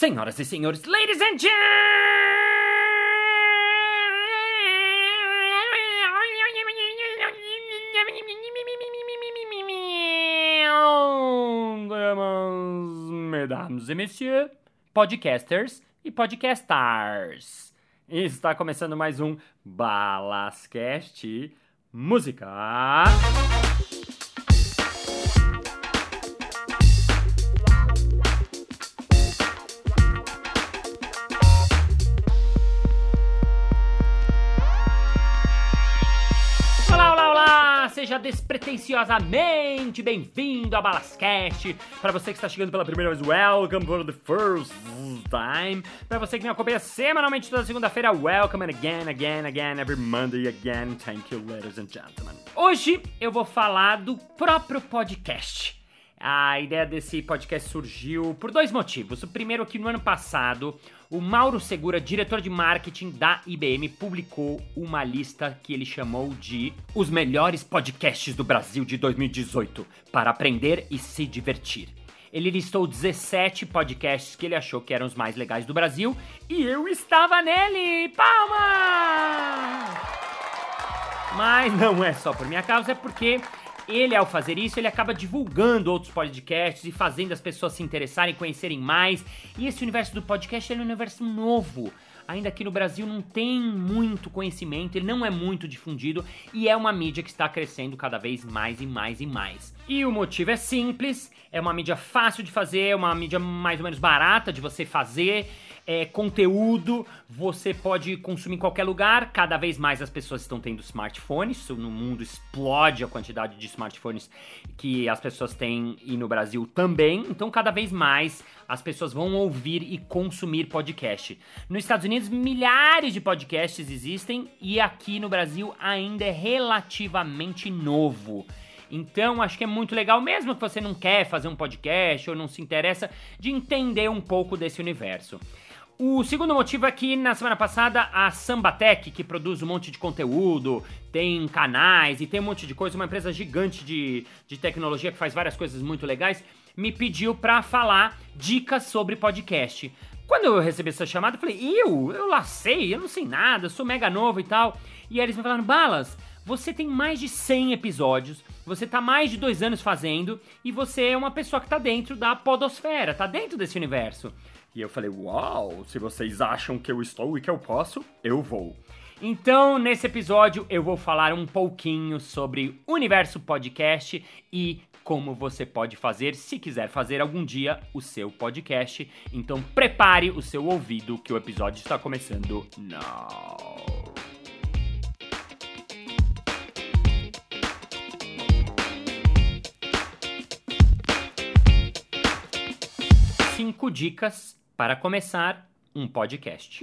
Senhoras e senhores, ladies and gentlemen, mesdames et messieurs, podcasters e podcastars. Está começando mais um Balascast Música. Seja despretensiosamente bem-vindo a Balascast. Para você que está chegando pela primeira vez, welcome for the first time. Para você que me acompanha semanalmente toda segunda-feira, welcome and again, again, again, every Monday again. Thank you, ladies and gentlemen. Hoje eu vou falar do próprio podcast. A ideia desse podcast surgiu por dois motivos. O primeiro é que no ano passado, o Mauro Segura, diretor de marketing da IBM, publicou uma lista que ele chamou de Os Melhores Podcasts do Brasil de 2018 para aprender e se divertir. Ele listou 17 podcasts que ele achou que eram os mais legais do Brasil e eu estava nele! Palmas! Mas não é só por minha causa, é porque ele, ao fazer isso, ele acaba divulgando outros podcasts e fazendo as pessoas se interessarem, conhecerem mais. E esse universo do podcast é um universo novo. Ainda aqui no Brasil não tem muito conhecimento, ele não é muito difundido e é uma mídia que está crescendo cada vez mais e mais e mais. E o motivo é simples, é uma mídia fácil de fazer, é uma mídia mais ou menos barata de você fazer é, conteúdo, você pode consumir em qualquer lugar. Cada vez mais as pessoas estão tendo smartphones, no mundo explode a quantidade de smartphones que as pessoas têm e no Brasil também. Então, cada vez mais as pessoas vão ouvir e consumir podcast. Nos Estados Unidos, milhares de podcasts existem e aqui no Brasil ainda é relativamente novo. Então, acho que é muito legal, mesmo que você não quer fazer um podcast ou não se interessa, de entender um pouco desse universo. O segundo motivo é que na semana passada a Sambatec, que produz um monte de conteúdo, tem canais e tem um monte de coisa, uma empresa gigante de, de tecnologia que faz várias coisas muito legais, me pediu para falar dicas sobre podcast. Quando eu recebi essa chamada, eu falei, eu? Eu lá sei, eu não sei nada, sou mega novo e tal. E aí eles me falaram, Balas, você tem mais de 100 episódios, você tá mais de dois anos fazendo e você é uma pessoa que tá dentro da podosfera, tá dentro desse universo. E eu falei, uau, se vocês acham que eu estou e que eu posso, eu vou. Então, nesse episódio, eu vou falar um pouquinho sobre universo podcast e como você pode fazer se quiser fazer algum dia o seu podcast. Então, prepare o seu ouvido que o episódio está começando now. Cinco dicas para começar um podcast.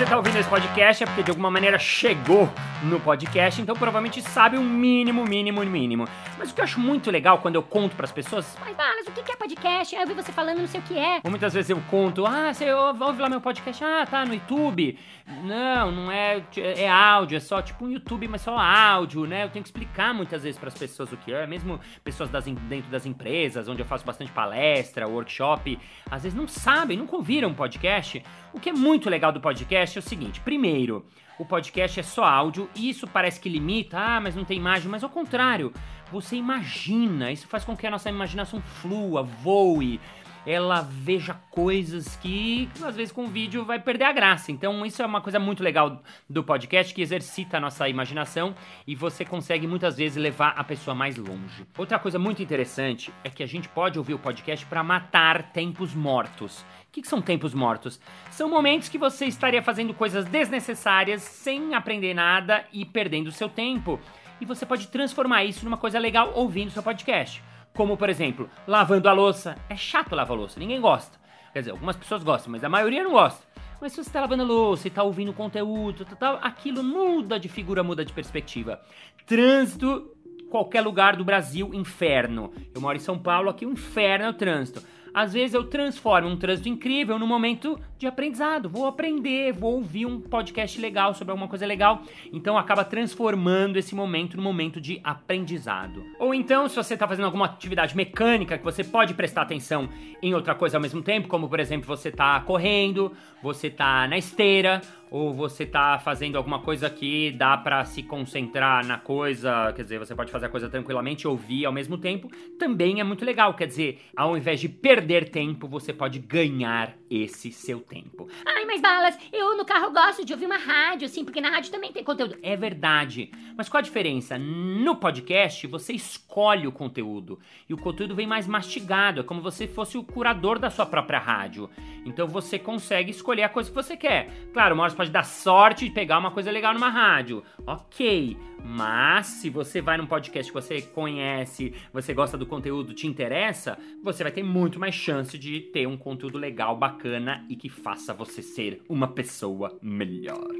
Você está ouvindo esse podcast é porque de alguma maneira chegou no podcast, então provavelmente sabe o mínimo, mínimo, mínimo. Mas o que eu acho muito legal quando eu conto para as pessoas, Mas, Balas, o que é podcast? Eu vi você falando, não sei o que é. ou muitas vezes eu conto, ah, você ouve, lá meu podcast, ah, tá no YouTube. Não, não é, é áudio, é só tipo um YouTube, mas só áudio, né? Eu tenho que explicar muitas vezes para as pessoas o que é, mesmo pessoas das, dentro das empresas, onde eu faço bastante palestra, workshop, às vezes não sabem, nunca ouviram um podcast. O que é muito legal do podcast é o seguinte: primeiro, o podcast é só áudio e isso parece que limita, ah, mas não tem imagem, mas ao contrário, você imagina, isso faz com que a nossa imaginação flua, voe, ela veja coisas que às vezes com o vídeo vai perder a graça. Então, isso é uma coisa muito legal do podcast que exercita a nossa imaginação e você consegue muitas vezes levar a pessoa mais longe. Outra coisa muito interessante é que a gente pode ouvir o podcast para matar tempos mortos. O que, que são tempos mortos? São momentos que você estaria fazendo coisas desnecessárias, sem aprender nada e perdendo seu tempo. E você pode transformar isso numa coisa legal ouvindo seu podcast. Como, por exemplo, lavando a louça. É chato lavar a louça, ninguém gosta. Quer dizer, algumas pessoas gostam, mas a maioria não gosta. Mas se você tá lavando a louça e tá ouvindo conteúdo, tal, tal, aquilo muda de figura, muda de perspectiva. Trânsito, qualquer lugar do Brasil, inferno. Eu moro em São Paulo, aqui o inferno é o trânsito. Às vezes eu transformo um trânsito incrível num momento de aprendizado. Vou aprender, vou ouvir um podcast legal sobre alguma coisa legal. Então acaba transformando esse momento num momento de aprendizado. Ou então, se você está fazendo alguma atividade mecânica que você pode prestar atenção em outra coisa ao mesmo tempo, como por exemplo, você está correndo, você está na esteira, ou você tá fazendo alguma coisa que dá para se concentrar na coisa, quer dizer, você pode fazer a coisa tranquilamente e ouvir ao mesmo tempo, também é muito legal. Quer dizer, ao invés de perder tempo, você pode ganhar esse seu tempo. Ai, mas balas, eu no carro gosto de ouvir uma rádio, assim, porque na rádio também tem conteúdo. É verdade. Mas qual a diferença? No podcast, você escolhe o conteúdo. E o conteúdo vem mais mastigado. É como se você fosse o curador da sua própria rádio. Então você consegue escolher a coisa que você quer. Claro, uma hora você pode dar sorte de pegar uma coisa legal numa rádio. Ok. Mas se você vai num podcast que você conhece, você gosta do conteúdo, te interessa, você vai ter muito mais chance de ter um conteúdo legal, bacana e que faça você ser uma pessoa melhor.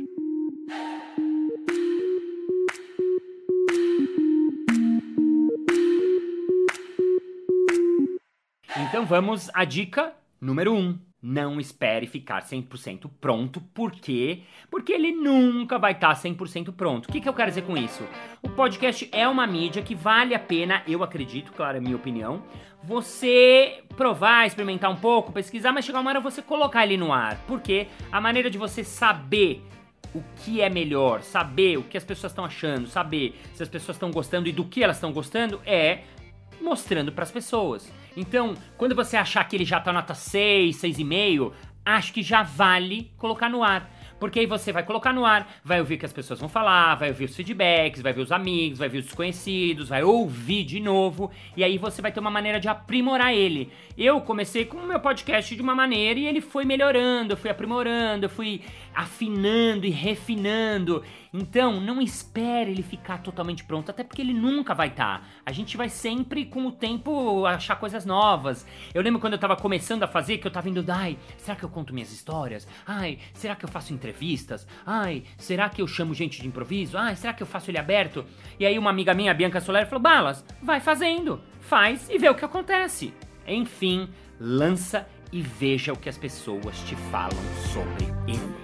Então vamos à dica número 1. Um. Não espere ficar 100% pronto, por quê? Porque ele nunca vai estar 100% pronto. O que, que eu quero dizer com isso? O podcast é uma mídia que vale a pena, eu acredito, claro, é minha opinião, você provar, experimentar um pouco, pesquisar, mas chegar uma hora você colocar ele no ar. Porque a maneira de você saber o que é melhor, saber o que as pessoas estão achando, saber se as pessoas estão gostando e do que elas estão gostando é mostrando para as pessoas. Então, quando você achar que ele já tá nota 6, 6,5, acho que já vale colocar no ar. Porque aí você vai colocar no ar, vai ouvir o que as pessoas vão falar, vai ouvir os feedbacks, vai ver os amigos, vai ver os desconhecidos, vai ouvir de novo, e aí você vai ter uma maneira de aprimorar ele. Eu comecei com o meu podcast de uma maneira e ele foi melhorando, eu fui aprimorando, eu fui afinando e refinando. Então, não espere ele ficar totalmente pronto, até porque ele nunca vai estar. Tá. A gente vai sempre, com o tempo, achar coisas novas. Eu lembro quando eu tava começando a fazer, que eu tava indo, ai, será que eu conto minhas histórias? Ai, será que eu faço entrevistas? Ai, será que eu chamo gente de improviso? Ai, será que eu faço ele aberto? E aí uma amiga minha, Bianca Soler, falou, Balas, vai fazendo, faz e vê o que acontece. Enfim, lança e veja o que as pessoas te falam sobre ele.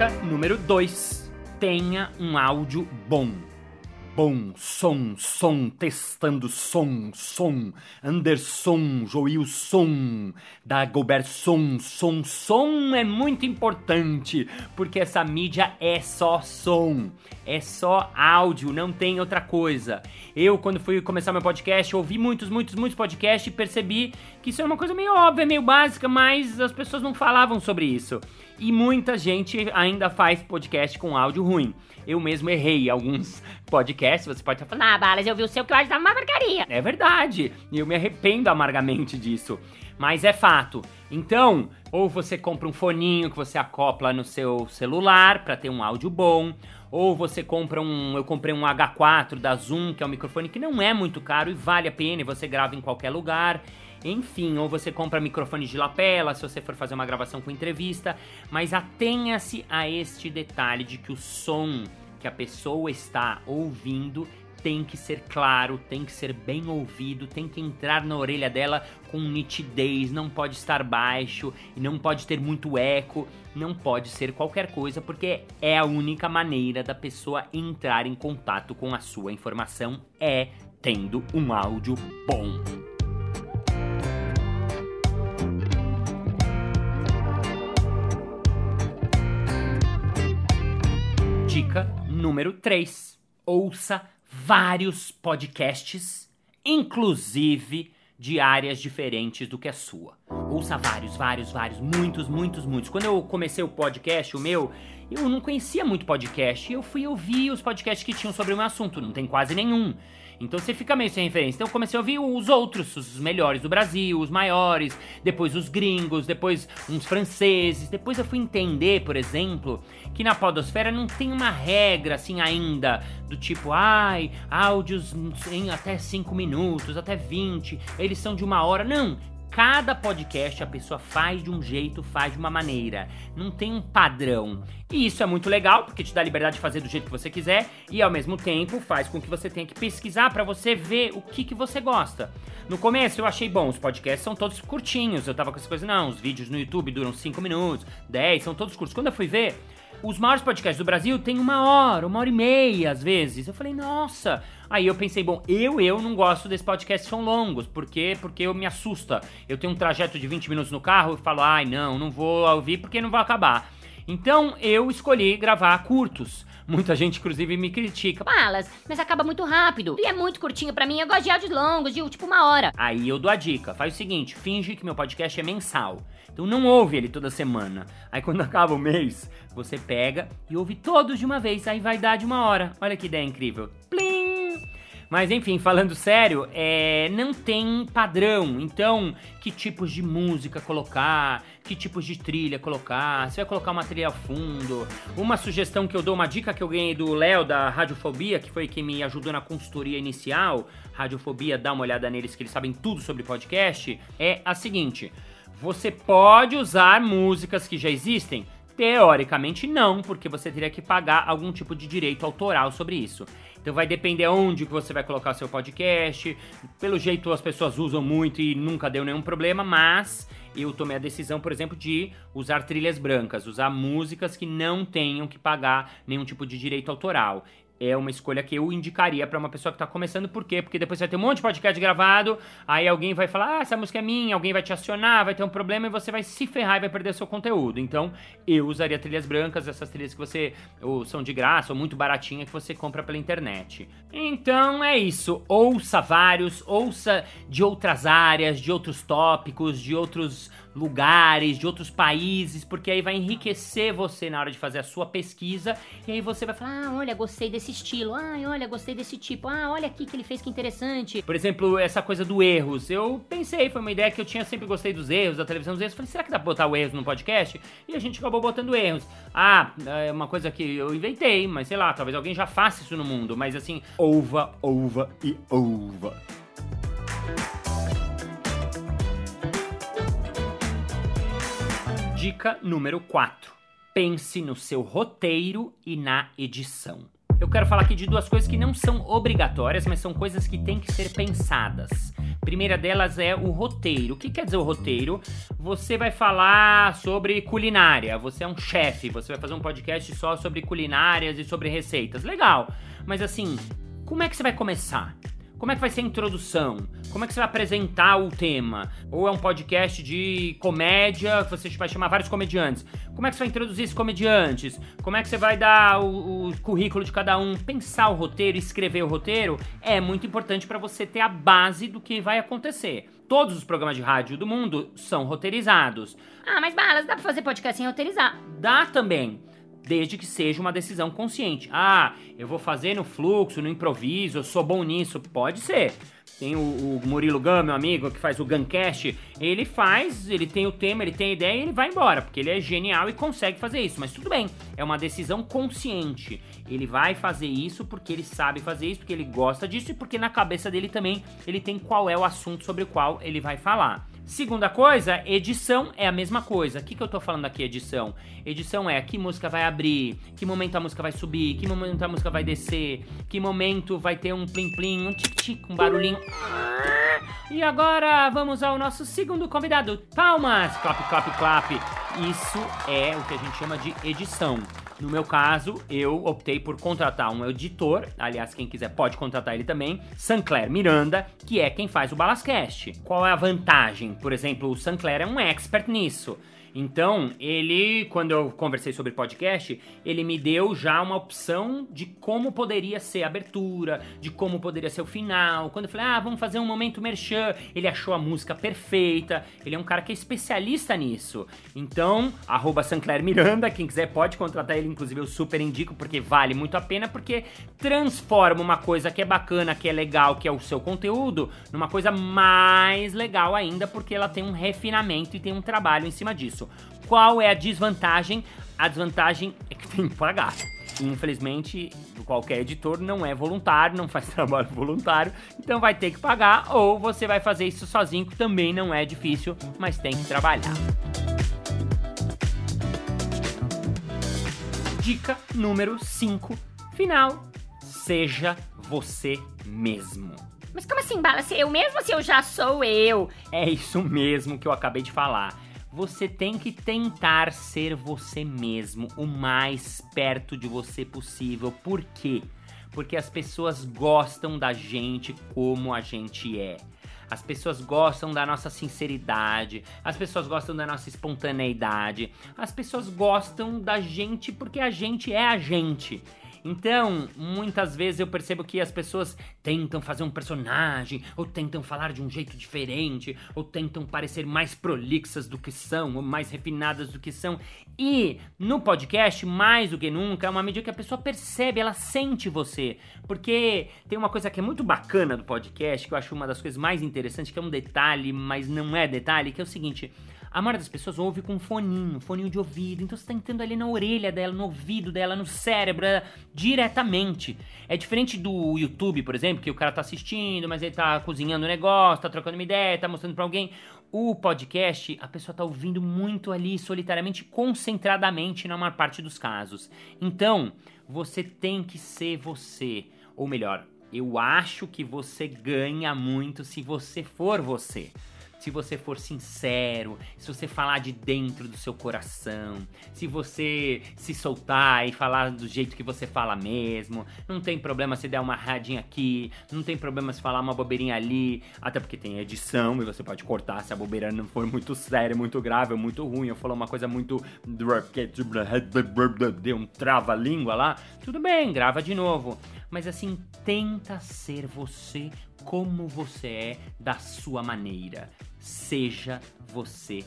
Dica número 2: tenha um áudio bom. Bom, som, som, testando som, som, Anderson, Joilson, Dagobert som, som, som é muito importante, porque essa mídia é só som, é só áudio, não tem outra coisa. Eu, quando fui começar meu podcast, ouvi muitos, muitos, muitos podcasts e percebi que isso é uma coisa meio óbvia, meio básica, mas as pessoas não falavam sobre isso. E muita gente ainda faz podcast com áudio ruim. Eu mesmo errei alguns podcasts, você pode estar falando, ah, Balas, eu vi o seu que eu acho uma marcaria. É verdade, e eu me arrependo amargamente disso. Mas é fato. Então, ou você compra um foninho que você acopla no seu celular para ter um áudio bom, ou você compra um, eu comprei um H4 da Zoom, que é um microfone que não é muito caro e vale a pena, e você grava em qualquer lugar. Enfim, ou você compra microfone de lapela se você for fazer uma gravação com entrevista, mas atenha-se a este detalhe de que o som que a pessoa está ouvindo tem que ser claro, tem que ser bem ouvido, tem que entrar na orelha dela com nitidez, não pode estar baixo não pode ter muito eco, não pode ser qualquer coisa, porque é a única maneira da pessoa entrar em contato com a sua informação é tendo um áudio bom. Dica número 3. Ouça vários podcasts, inclusive de áreas diferentes do que a sua. Ouça vários, vários, vários, muitos, muitos, muitos. Quando eu comecei o podcast, o meu, eu não conhecia muito podcast. Eu fui ouvir os podcasts que tinham sobre o meu assunto, não tem quase nenhum. Então você fica meio sem referência. Então eu comecei a ouvir os outros, os melhores do Brasil, os maiores, depois os gringos, depois uns franceses. Depois eu fui entender, por exemplo, que na podosfera não tem uma regra assim ainda, do tipo, ai, áudios em até 5 minutos, até 20, eles são de uma hora. Não, Cada podcast a pessoa faz de um jeito, faz de uma maneira. Não tem um padrão. E isso é muito legal, porque te dá liberdade de fazer do jeito que você quiser e ao mesmo tempo faz com que você tenha que pesquisar para você ver o que, que você gosta. No começo eu achei bom, os podcasts são todos curtinhos. Eu tava com essa coisa, não, os vídeos no YouTube duram 5 minutos, 10, são todos curtos. Quando eu fui ver, os maiores podcasts do Brasil têm uma hora, uma hora e meia às vezes. Eu falei, nossa. Aí eu pensei, bom, eu eu não gosto desses podcasts são longos, por quê? Porque eu me assusta. Eu tenho um trajeto de 20 minutos no carro e falo, ai não, não vou ouvir porque não vai acabar. Então eu escolhi gravar curtos. Muita gente, inclusive, me critica. Balas, mas acaba muito rápido. E é muito curtinho pra mim. Eu gosto de áudios longos, de tipo uma hora. Aí eu dou a dica: faz o seguinte, finge que meu podcast é mensal. Então não ouve ele toda semana. Aí quando acaba o mês, você pega e ouve todos de uma vez. Aí vai dar de uma hora. Olha que ideia incrível. Plim! Mas enfim, falando sério, é, não tem padrão. Então, que tipos de música colocar, que tipos de trilha colocar, você vai colocar uma trilha a fundo. Uma sugestão que eu dou, uma dica que eu ganhei do Léo da Radiofobia, que foi quem me ajudou na consultoria inicial. Radiofobia, dá uma olhada neles que eles sabem tudo sobre podcast. É a seguinte: você pode usar músicas que já existem? Teoricamente não, porque você teria que pagar algum tipo de direito autoral sobre isso. Então vai depender onde que você vai colocar seu podcast. Pelo jeito as pessoas usam muito e nunca deu nenhum problema, mas eu tomei a decisão, por exemplo, de usar trilhas brancas, usar músicas que não tenham que pagar nenhum tipo de direito autoral é uma escolha que eu indicaria para uma pessoa que tá começando. Por quê? Porque depois vai ter um monte de podcast gravado, aí alguém vai falar, ah, essa música é minha, alguém vai te acionar, vai ter um problema e você vai se ferrar e vai perder seu conteúdo. Então, eu usaria trilhas brancas, essas trilhas que você ou são de graça ou muito baratinha que você compra pela internet. Então, é isso. Ouça vários, ouça de outras áreas, de outros tópicos, de outros lugares, de outros países, porque aí vai enriquecer você na hora de fazer a sua pesquisa e aí você vai falar: "Ah, olha, gostei desse estilo. Ah, olha, gostei desse tipo. Ah, olha aqui que ele fez que interessante". Por exemplo, essa coisa do erros. Eu pensei, foi uma ideia que eu tinha sempre gostei dos erros, da televisão dos erros. Falei: "Será que dá pra botar o erros no podcast?" E a gente acabou botando erros. Ah, é uma coisa que eu inventei, mas sei lá, talvez alguém já faça isso no mundo, mas assim, ova, ova e ova. Dica número 4. Pense no seu roteiro e na edição. Eu quero falar aqui de duas coisas que não são obrigatórias, mas são coisas que têm que ser pensadas. Primeira delas é o roteiro. O que quer dizer o roteiro? Você vai falar sobre culinária, você é um chefe, você vai fazer um podcast só sobre culinárias e sobre receitas. Legal, mas assim, como é que você vai começar? Como é que vai ser a introdução? Como é que você vai apresentar o tema? Ou é um podcast de comédia que você vai chamar vários comediantes? Como é que você vai introduzir esses comediantes? Como é que você vai dar o, o currículo de cada um? Pensar o roteiro, escrever o roteiro é muito importante para você ter a base do que vai acontecer. Todos os programas de rádio do mundo são roteirizados. Ah, mas balas, dá pra fazer podcast sem roteirizar. Dá também desde que seja uma decisão consciente. Ah, eu vou fazer no fluxo, no improviso, eu sou bom nisso. Pode ser. Tem o, o Murilo Gam, meu amigo, que faz o Guncast. Ele faz, ele tem o tema, ele tem a ideia e ele vai embora, porque ele é genial e consegue fazer isso. Mas tudo bem, é uma decisão consciente. Ele vai fazer isso porque ele sabe fazer isso, porque ele gosta disso e porque na cabeça dele também ele tem qual é o assunto sobre o qual ele vai falar. Segunda coisa, edição é a mesma coisa. O que, que eu tô falando aqui, edição? Edição é que música vai abrir, que momento a música vai subir, que momento a música vai descer, que momento vai ter um plim-plim, um tic-tic, um barulhinho. E agora vamos ao nosso segundo convidado. Palmas! Clap, clap, clap. Isso é o que a gente chama de edição. No meu caso, eu optei por contratar um editor, aliás, quem quiser pode contratar ele também, Sancler Miranda, que é quem faz o Balascast. Qual é a vantagem? Por exemplo, o Sancler é um expert nisso. Então, ele, quando eu conversei sobre podcast, ele me deu já uma opção de como poderia ser a abertura, de como poderia ser o final. Quando eu falei, ah, vamos fazer um momento merchan, ele achou a música perfeita. Ele é um cara que é especialista nisso. Então, arroba Sancler Miranda, quem quiser pode contratar ele, inclusive eu super indico, porque vale muito a pena, porque transforma uma coisa que é bacana, que é legal, que é o seu conteúdo, numa coisa mais legal ainda, porque ela tem um refinamento e tem um trabalho em cima disso isso. Qual é a desvantagem? A desvantagem é que tem que pagar. Infelizmente, qualquer editor não é voluntário, não faz trabalho voluntário, então vai ter que pagar ou você vai fazer isso sozinho, que também não é difícil, mas tem que trabalhar. Dica número 5. Final. Seja você mesmo. Mas como assim, Bala? Se eu mesmo se eu já sou eu? É isso mesmo que eu acabei de falar. Você tem que tentar ser você mesmo o mais perto de você possível. Por quê? Porque as pessoas gostam da gente como a gente é. As pessoas gostam da nossa sinceridade, as pessoas gostam da nossa espontaneidade, as pessoas gostam da gente porque a gente é a gente. Então, muitas vezes eu percebo que as pessoas tentam fazer um personagem, ou tentam falar de um jeito diferente, ou tentam parecer mais prolixas do que são, ou mais refinadas do que são. E no podcast, mais do que nunca, é uma medida que a pessoa percebe, ela sente você. Porque tem uma coisa que é muito bacana do podcast, que eu acho uma das coisas mais interessantes, que é um detalhe, mas não é detalhe, que é o seguinte. A maioria das pessoas ouve com um foninho, foninho de ouvido. Então você tá entrando ali na orelha dela, no ouvido dela, no cérebro, dela, diretamente. É diferente do YouTube, por exemplo, que o cara tá assistindo, mas ele tá cozinhando o um negócio, tá trocando uma ideia, tá mostrando pra alguém. O podcast, a pessoa tá ouvindo muito ali, solitariamente, concentradamente, na maior parte dos casos. Então, você tem que ser você. Ou melhor, eu acho que você ganha muito se você for você se você for sincero, se você falar de dentro do seu coração, se você se soltar e falar do jeito que você fala mesmo, não tem problema se der uma radinha aqui, não tem problema se falar uma bobeirinha ali, até porque tem edição e você pode cortar se a bobeira não for muito séria, muito grave muito ruim, eu falar uma coisa muito deu um trava-língua lá, tudo bem, grava de novo. Mas assim, tenta ser você como você é da sua maneira. Seja você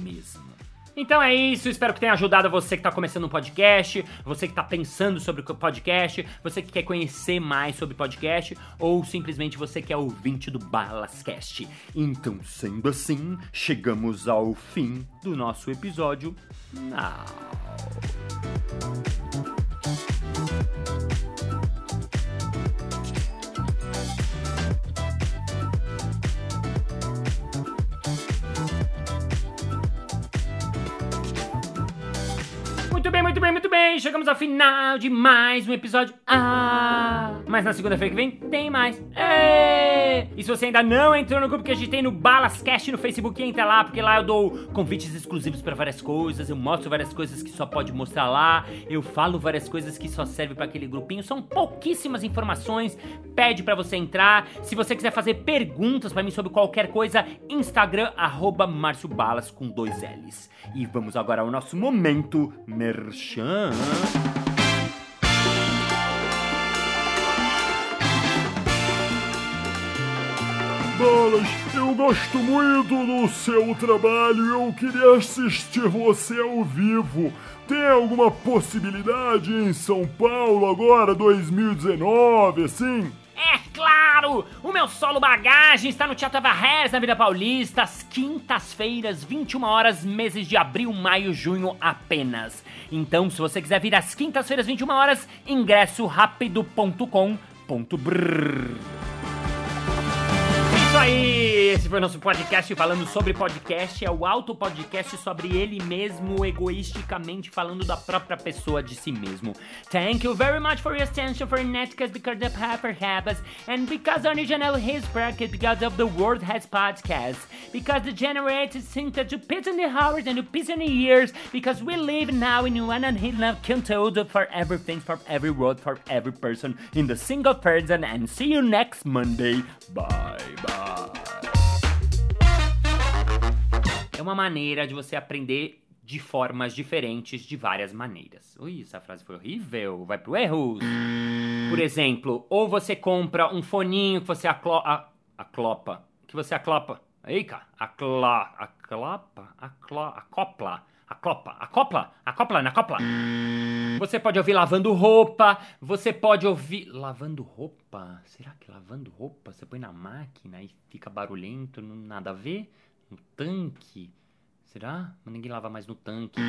mesmo. Então é isso, espero que tenha ajudado você que está começando um podcast, você que está pensando sobre podcast, você que quer conhecer mais sobre podcast ou simplesmente você que é ouvinte do Balascast. Então, sendo assim, chegamos ao fim do nosso episódio. Now. Muito bem, muito bem, muito bem. Chegamos ao final de mais um episódio. Ah! Mas na segunda-feira que vem tem mais. E se você ainda não entrou no grupo que a gente tem no Balascast no Facebook, entra lá, porque lá eu dou convites exclusivos para várias coisas, eu mostro várias coisas que só pode mostrar lá, eu falo várias coisas que só serve para aquele grupinho. São pouquíssimas informações. Pede para você entrar. Se você quiser fazer perguntas para mim sobre qualquer coisa, Instagram arroba Márcio Balas com dois L's. E vamos agora ao nosso momento merchan. Eu gosto muito do seu trabalho eu queria assistir você ao vivo. Tem alguma possibilidade em São Paulo agora, 2019, assim? É claro! O meu solo bagagem está no Teatro Varres, na Vida Paulista, às quintas-feiras, 21 horas, meses de abril, maio, junho apenas. Então, se você quiser vir às quintas-feiras, 21 horas, ingresso rápido.com.br. Isso aí! Esse foi nosso podcast falando sobre podcast. É o auto podcast sobre ele mesmo, egoisticamente falando da própria pessoa de si mesmo. Thank you very much for your attention for Netcast because the paper happens and because original his bracket because of the world has podcasts because the generated think that to piss in the hours and to piss in the years because we live now in one and he love controlled for everything for every world for every person in the single person and see you next Monday. Bye bye. É uma maneira de você aprender de formas diferentes, de várias maneiras. Ui, essa frase foi horrível. Vai pro erro. Por exemplo, ou você compra um foninho que você aclo a aclopa. Que você aclopa. Aí, cara. Acla aclopa. Aclo acopla. Acopla, acopla, acopla, acopla. Você pode ouvir lavando roupa, você pode ouvir. Lavando roupa? Será que lavando roupa você põe na máquina e fica barulhento, não nada a ver? No tanque? Será? Ninguém lava mais no tanque.